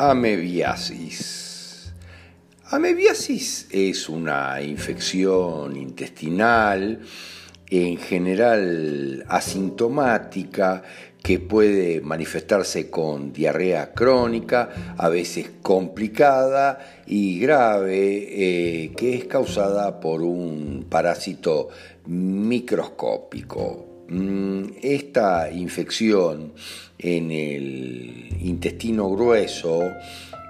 Amebiasis. Amebiasis es una infección intestinal, en general asintomática, que puede manifestarse con diarrea crónica, a veces complicada y grave, eh, que es causada por un parásito microscópico. Mm, esta infección en el intestino grueso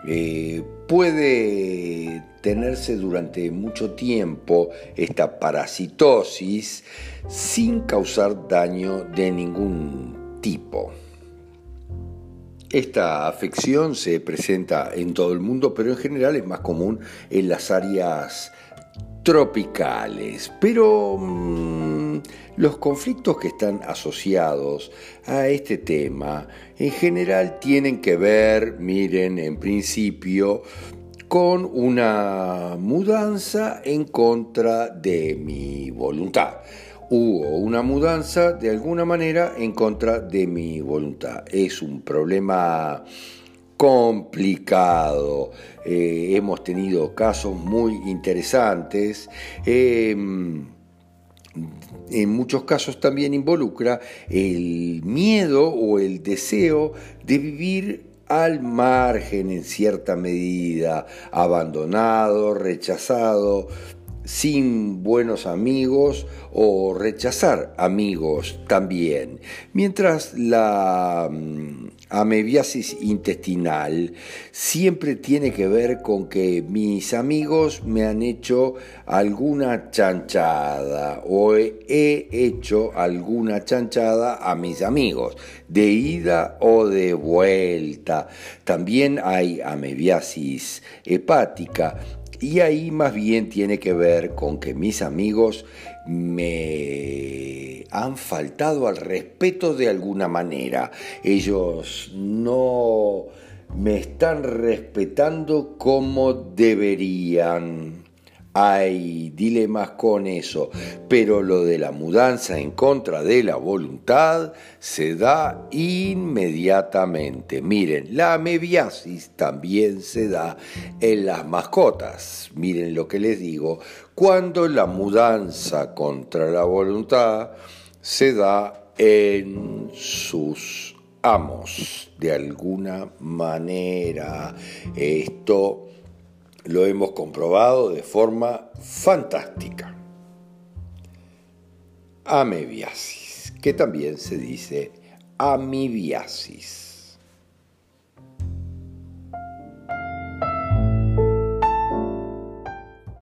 eh, puede tenerse durante mucho tiempo esta parasitosis sin causar daño de ningún tipo. Esta afección se presenta en todo el mundo, pero en general es más común en las áreas tropicales. Pero mm, los conflictos que están asociados a este tema en general tienen que ver, miren, en principio, con una mudanza en contra de mi voluntad. Hubo una mudanza de alguna manera en contra de mi voluntad. Es un problema complicado. Eh, hemos tenido casos muy interesantes. Em, en muchos casos también involucra el miedo o el deseo de vivir al margen en cierta medida, abandonado, rechazado, sin buenos amigos o rechazar amigos también. Mientras la mm, amebiasis intestinal siempre tiene que ver con que mis amigos me han hecho alguna chanchada o he hecho alguna chanchada a mis amigos, de ida o de vuelta. También hay amebiasis hepática y ahí más bien tiene que ver con que mis amigos me han faltado al respeto de alguna manera. Ellos no me están respetando como deberían hay dilemas con eso, pero lo de la mudanza en contra de la voluntad se da inmediatamente. Miren, la amebiasis también se da en las mascotas. Miren lo que les digo, cuando la mudanza contra la voluntad se da en sus amos, de alguna manera. Esto lo hemos comprobado de forma fantástica. Amebiasis, que también se dice amibiasis.